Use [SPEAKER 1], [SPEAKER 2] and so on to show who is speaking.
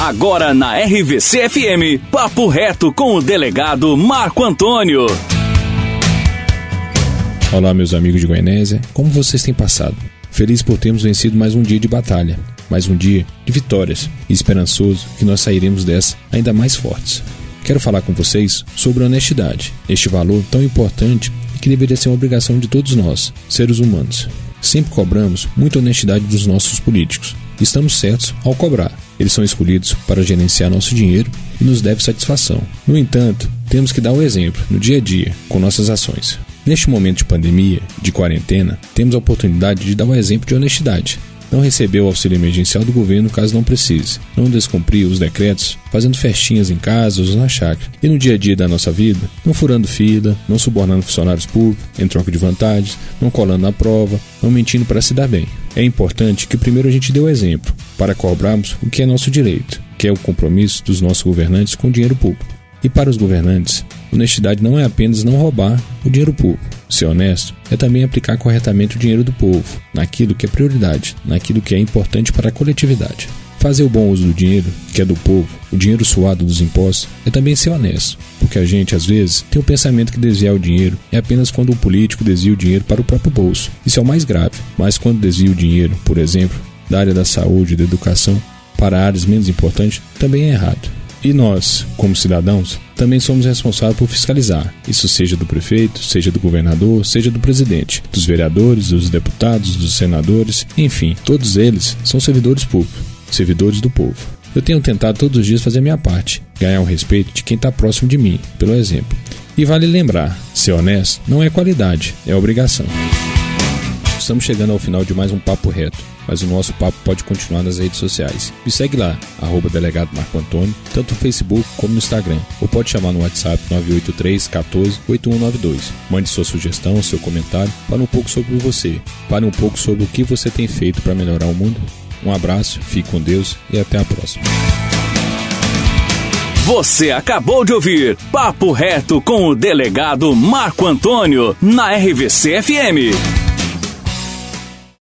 [SPEAKER 1] Agora na RVC FM, Papo Reto com o delegado Marco Antônio.
[SPEAKER 2] Olá, meus amigos de Goianésia, como vocês têm passado? Feliz por termos vencido mais um dia de batalha, mais um dia de vitórias e esperançoso que nós sairemos dessa ainda mais fortes. Quero falar com vocês sobre honestidade, este valor tão importante e que deveria ser uma obrigação de todos nós, seres humanos. Sempre cobramos muita honestidade dos nossos políticos. Estamos certos ao cobrar, eles são escolhidos para gerenciar nosso dinheiro e nos devem satisfação. No entanto, temos que dar o exemplo no dia a dia, com nossas ações. Neste momento de pandemia, de quarentena, temos a oportunidade de dar o exemplo de honestidade. Não receber o auxílio emergencial do governo caso não precise. Não descumprir os decretos, fazendo festinhas em casa ou na chácara. E no dia a dia da nossa vida, não furando fila, não subornando funcionários públicos em troca de vantagens, não colando na prova, não mentindo para se dar bem. É importante que primeiro a gente dê o exemplo, para cobrarmos o que é nosso direito, que é o compromisso dos nossos governantes com o dinheiro público. E para os governantes, honestidade não é apenas não roubar o dinheiro público. Ser honesto é também aplicar corretamente o dinheiro do povo, naquilo que é prioridade, naquilo que é importante para a coletividade. Fazer o bom uso do dinheiro, que é do povo, o dinheiro suado dos impostos, é também ser honesto, porque a gente, às vezes, tem o pensamento que desviar o dinheiro é apenas quando o político desvia o dinheiro para o próprio bolso. Isso é o mais grave, mas quando desvia o dinheiro, por exemplo, da área da saúde da educação, para áreas menos importantes, também é errado. E nós, como cidadãos, também somos responsáveis por fiscalizar, isso seja do prefeito, seja do governador, seja do presidente, dos vereadores, dos deputados, dos senadores, enfim, todos eles são servidores públicos servidores do povo. Eu tenho tentado todos os dias fazer minha parte, ganhar o respeito de quem está próximo de mim, pelo exemplo. E vale lembrar: ser honesto não é qualidade, é obrigação. Estamos chegando ao final de mais um Papo Reto, mas o nosso papo pode continuar nas redes sociais. Me segue lá, arroba delegado Marco Antônio, tanto no Facebook como no Instagram, ou pode chamar no WhatsApp 983 14 8192. Mande sua sugestão, seu comentário, fale um pouco sobre você, fale um pouco sobre o que você tem feito para melhorar o mundo um abraço, fique com Deus e até a próxima.
[SPEAKER 1] Você acabou de ouvir Papo Reto com o delegado Marco Antônio na RVC FM.